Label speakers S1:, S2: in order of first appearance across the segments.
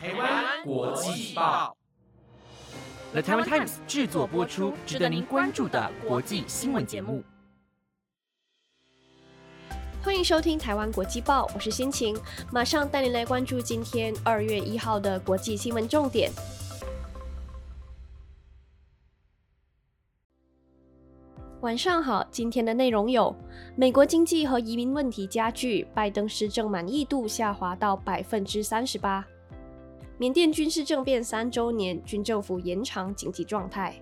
S1: 台湾国际报
S2: ，The Taiwan Times 制作播出，值得您关注的国际新闻节目。
S3: 欢迎收听台湾国际报，我是心情，马上带您来关注今天二月一号的国际新闻重点。晚上好，今天的内容有：美国经济和移民问题加剧，拜登施政满意度下滑到百分之三十八；缅甸军事政变三周年，军政府延长紧急状态；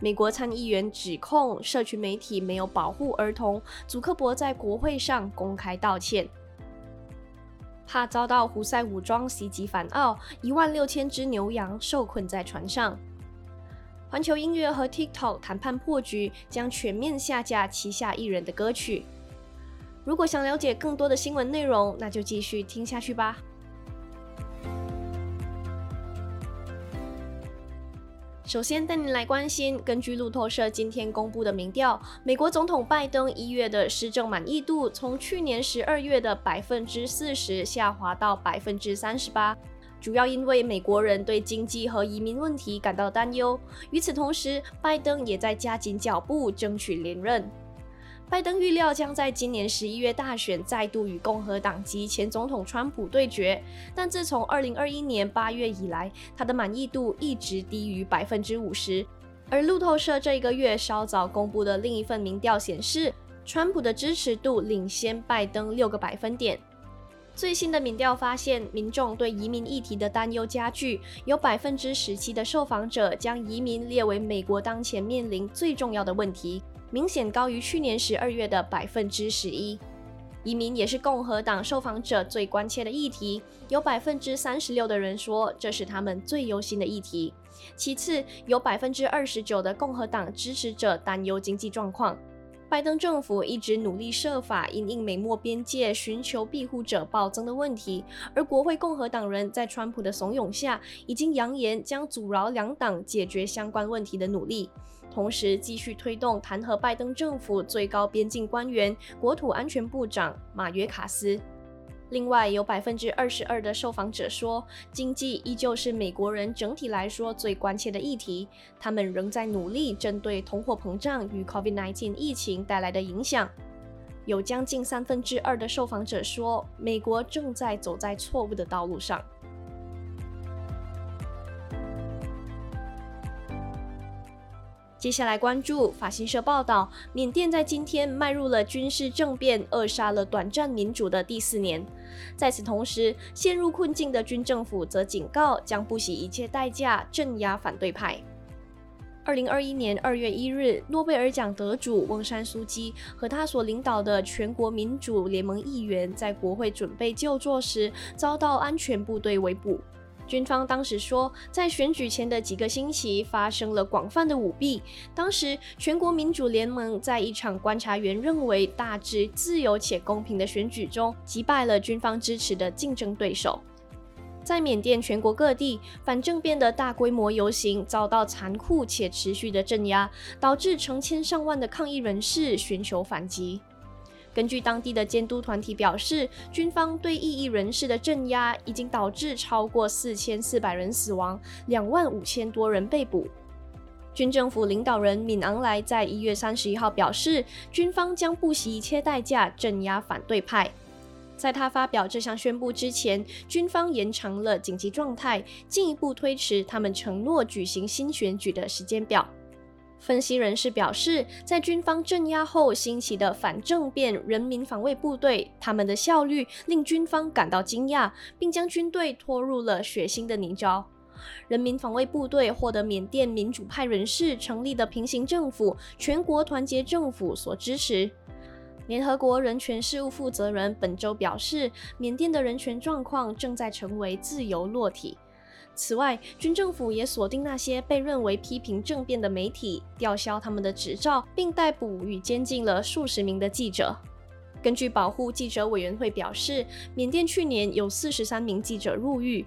S3: 美国参议员指控社区媒体没有保护儿童，祖克伯在国会上公开道歉；怕遭到胡塞武装袭击反澳，一万六千只牛羊受困在船上。环球音乐和 TikTok 谈判破局，将全面下架旗下艺人的歌曲。如果想了解更多的新闻内容，那就继续听下去吧。首先带您来关心，根据路透社今天公布的民调，美国总统拜登一月的施政满意度从去年十二月的百分之四十下滑到百分之三十八。主要因为美国人对经济和移民问题感到担忧。与此同时，拜登也在加紧脚步争取连任。拜登预料将在今年十一月大选再度与共和党籍前总统川普对决，但自从二零二一年八月以来，他的满意度一直低于百分之五十。而路透社这一个月稍早公布的另一份民调显示，川普的支持度领先拜登六个百分点。最新的民调发现，民众对移民议题的担忧加剧，有百分之十七的受访者将移民列为美国当前面临最重要的问题，明显高于去年十二月的百分之十一。移民也是共和党受访者最关切的议题，有百分之三十六的人说这是他们最忧心的议题。其次，有百分之二十九的共和党支持者担忧经济状况。拜登政府一直努力设法因应美墨边界寻求庇护者暴增的问题，而国会共和党人在川普的怂恿下，已经扬言将阻挠两党解决相关问题的努力，同时继续推动弹劾拜登政府最高边境官员国土安全部长马约卡斯。另外，有百分之二十二的受访者说，经济依旧是美国人整体来说最关切的议题。他们仍在努力针对通货膨胀与 COVID-19 疫情带来的影响。有将近三分之二的受访者说，美国正在走在错误的道路上。接下来关注法新社报道，缅甸在今天迈入了军事政变扼杀了短暂民主的第四年。在此同时，陷入困境的军政府则警告将不惜一切代价镇压反对派。二零二一年二月一日，诺贝尔奖得主翁山苏基和他所领导的全国民主联盟议员在国会准备就座时，遭到安全部队围捕。军方当时说，在选举前的几个星期发生了广泛的舞弊。当时，全国民主联盟在一场观察员认为大致自由且公平的选举中，击败了军方支持的竞争对手。在缅甸全国各地，反政变的大规模游行遭到残酷且持续的镇压，导致成千上万的抗议人士寻求反击。根据当地的监督团体表示，军方对异议人士的镇压已经导致超过四千四百人死亡，两万五千多人被捕。军政府领导人敏昂莱在一月三十一号表示，军方将不惜一切代价镇压反对派。在他发表这项宣布之前，军方延长了紧急状态，进一步推迟他们承诺举行新选举的时间表。分析人士表示，在军方镇压后兴起的反政变人民防卫部队，他们的效率令军方感到惊讶，并将军队拖入了血腥的泥沼。人民防卫部队获得缅甸民主派人士成立的平行政府——全国团结政府所支持。联合国人权事务负责人本周表示，缅甸的人权状况正在成为自由落体。此外，军政府也锁定那些被认为批评政变的媒体，吊销他们的执照，并逮捕与监禁了数十名的记者。根据保护记者委员会表示，缅甸去年有四十三名记者入狱。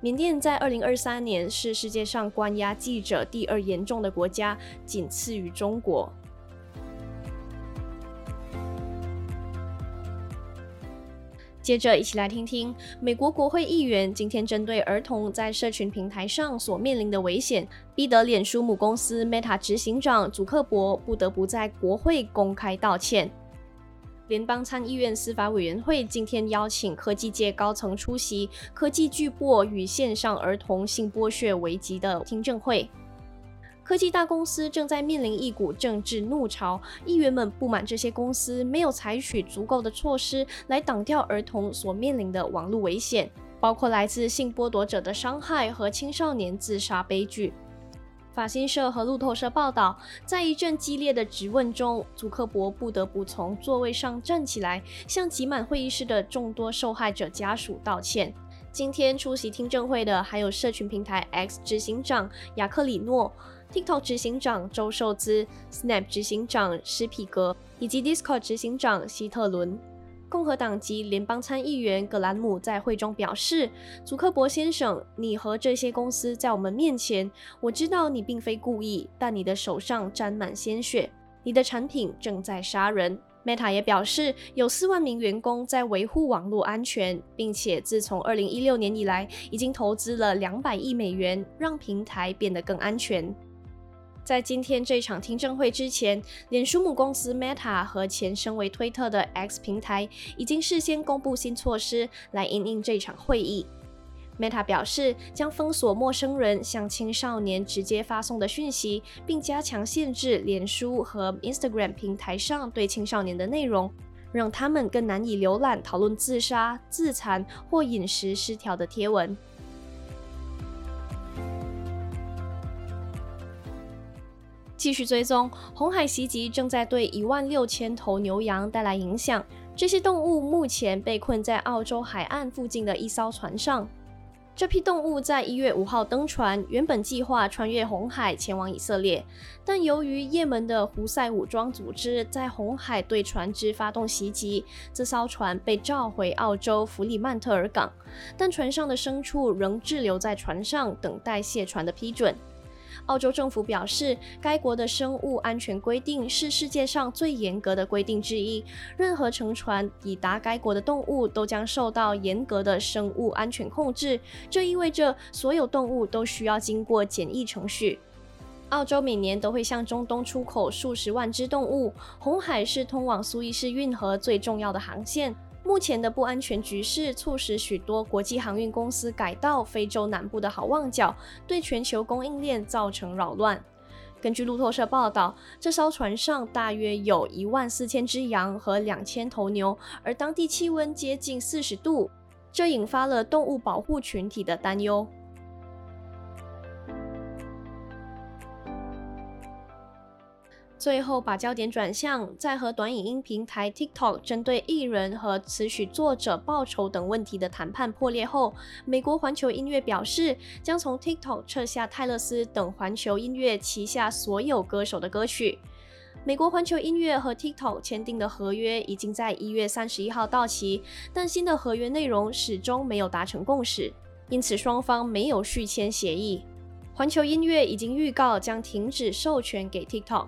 S3: 缅甸在二零二三年是世界上关押记者第二严重的国家，仅次于中国。接着一起来听听美国国会议员今天针对儿童在社群平台上所面临的危险，逼得脸书母公司 Meta 执行长祖克伯不得不在国会公开道歉。联邦参议院司法委员会今天邀请科技界高层出席科技巨擘与线上儿童性剥削危机的听证会。科技大公司正在面临一股政治怒潮，议员们不满这些公司没有采取足够的措施来挡掉儿童所面临的网络危险，包括来自性剥夺者的伤害和青少年自杀悲剧。法新社和路透社报道，在一阵激烈的质问中，祖克伯不得不从座位上站起来，向挤满会议室的众多受害者家属道歉。今天出席听证会的还有社群平台 X 执行长雅克里诺。TikTok 执行长周受资、Snap 执行长施皮格以及 Discord 执行长希特伦。共和党籍联邦参议员格兰姆在会中表示：“祖克伯先生，你和这些公司在我们面前，我知道你并非故意，但你的手上沾满鲜血，你的产品正在杀人。” Meta 也表示，有四万名员工在维护网络安全，并且自从2016年以来，已经投资了两百亿美元，让平台变得更安全。在今天这场听证会之前，脸书母公司 Meta 和前身为推特的 X 平台已经事先公布新措施来应应这场会议。Meta 表示将封锁陌生人向青少年直接发送的讯息，并加强限制脸书和 Instagram 平台上对青少年的内容，让他们更难以浏览讨论自杀、自残或饮食失调的贴文。继续追踪红海袭击正在对一万六千头牛羊带来影响。这些动物目前被困在澳洲海岸附近的一艘船上。这批动物在一月五号登船，原本计划穿越红海前往以色列，但由于也门的胡塞武装组织在红海对船只发动袭击，这艘船被召回澳洲弗里曼特尔港，但船上的牲畜仍滞留在船上，等待卸船的批准。澳洲政府表示，该国的生物安全规定是世界上最严格的规定之一。任何乘船抵达该国的动物都将受到严格的生物安全控制，这意味着所有动物都需要经过检疫程序。澳洲每年都会向中东出口数十万只动物，红海是通往苏伊士运河最重要的航线。目前的不安全局势促使许多国际航运公司改道非洲南部的好望角，对全球供应链造成扰乱。根据路透社报道，这艘船上大约有一万四千只羊和两千头牛，而当地气温接近四十度，这引发了动物保护群体的担忧。最后，把焦点转向在和短影音平台 TikTok 针对艺人和词曲作者报酬等问题的谈判破裂后，美国环球音乐表示将从 TikTok 撤下泰勒斯等环球音乐旗下所有歌手的歌曲。美国环球音乐和 TikTok 签订的合约已经在一月三十一号到期，但新的合约内容始终没有达成共识，因此双方没有续签协议。环球音乐已经预告将停止授权给 TikTok。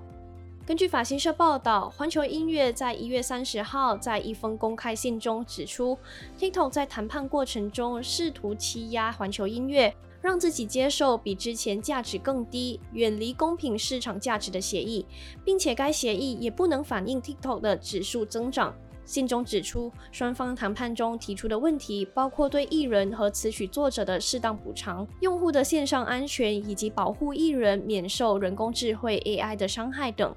S3: 根据法新社报道，环球音乐在一月三十号在一封公开信中指出，TikTok 在谈判过程中试图欺压环球音乐，让自己接受比之前价值更低、远离公平市场价值的协议，并且该协议也不能反映 TikTok 的指数增长。信中指出，双方谈判中提出的问题包括对艺人和词曲作者的适当补偿、用户的线上安全以及保护艺人免受人工智慧 AI 的伤害等。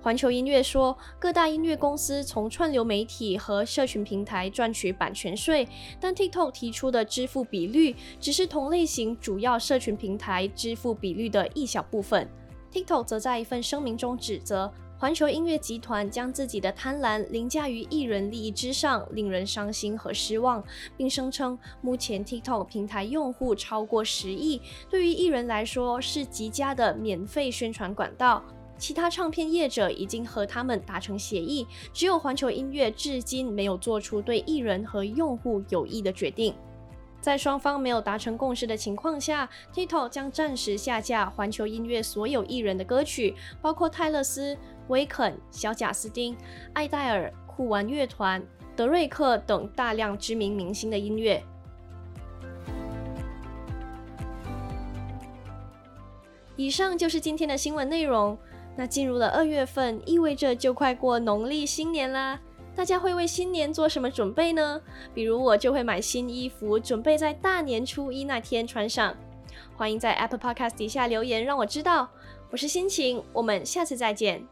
S3: 环球音乐说，各大音乐公司从串流媒体和社群平台赚取版权税，但 TikTok 提出的支付比率只是同类型主要社群平台支付比率的一小部分。TikTok 则在一份声明中指责环球音乐集团将自己的贪婪凌驾于艺人利益之上，令人伤心和失望，并声称目前 TikTok 平台用户超过十亿，对于艺人来说是极佳的免费宣传管道。其他唱片业者已经和他们达成协议，只有环球音乐至今没有做出对艺人和用户有益的决定。在双方没有达成共识的情况下，TikTok 将暂时下架环球音乐所有艺人的歌曲，包括泰勒斯、威肯、小贾斯汀、艾戴尔、酷玩乐团、德瑞克等大量知名明星的音乐。以上就是今天的新闻内容。那进入了二月份，意味着就快过农历新年啦。大家会为新年做什么准备呢？比如我就会买新衣服，准备在大年初一那天穿上。欢迎在 Apple Podcast 底下留言，让我知道。我是心情，我们下次再见。